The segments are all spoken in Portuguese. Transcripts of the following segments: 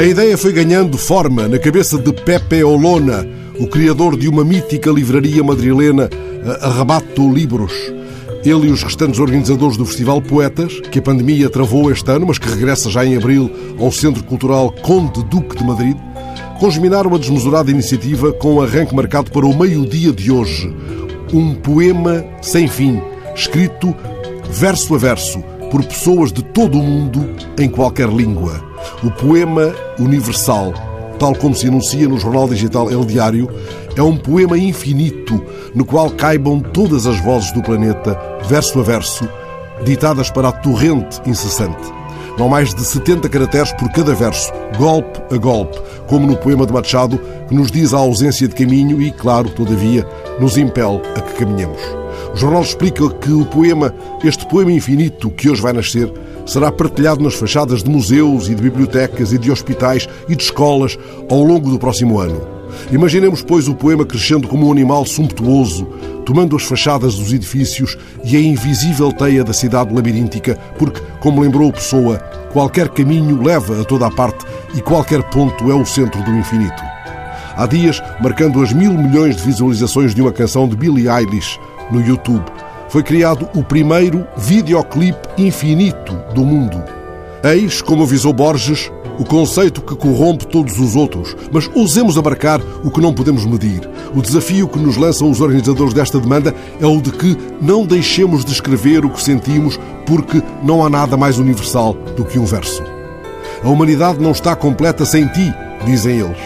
A ideia foi ganhando forma na cabeça de Pepe Olona, o criador de uma mítica livraria madrilena, Arrebato Libros. Ele e os restantes organizadores do Festival Poetas, que a pandemia travou este ano, mas que regressa já em abril ao Centro Cultural Conde Duque de Madrid, congeminaram a desmesurada iniciativa com um arranque marcado para o meio-dia de hoje. Um poema sem fim, escrito verso a verso, por pessoas de todo o mundo, em qualquer língua. O poema universal, tal como se anuncia no jornal digital El Diário, é um poema infinito no qual caibam todas as vozes do planeta, verso a verso, ditadas para a torrente incessante. Não mais de 70 caracteres por cada verso, golpe a golpe, como no poema de Machado, que nos diz a ausência de caminho e, claro, todavia, nos impele a que caminhemos. O jornal explica que o poema, este poema infinito que hoje vai nascer, será partilhado nas fachadas de museus e de bibliotecas e de hospitais e de escolas ao longo do próximo ano. Imaginemos, pois, o poema crescendo como um animal sumptuoso, tomando as fachadas dos edifícios e a invisível teia da cidade labiríntica, porque, como lembrou Pessoa, qualquer caminho leva a toda a parte e qualquer ponto é o centro do infinito. Há dias, marcando as mil milhões de visualizações de uma canção de Billie Eilish no YouTube, foi criado o primeiro videoclipe infinito do mundo. Eis, como avisou Borges, o conceito que corrompe todos os outros, mas ousemos abarcar o que não podemos medir. O desafio que nos lançam os organizadores desta demanda é o de que não deixemos de escrever o que sentimos, porque não há nada mais universal do que um verso. A humanidade não está completa sem ti, dizem eles.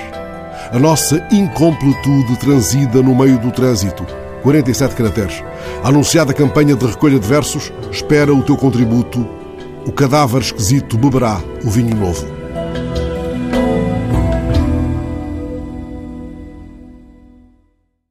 A nossa incompletude transida no meio do trânsito. 47 caracteres. A anunciada campanha de recolha de versos espera o teu contributo. O cadáver esquisito beberá o vinho novo.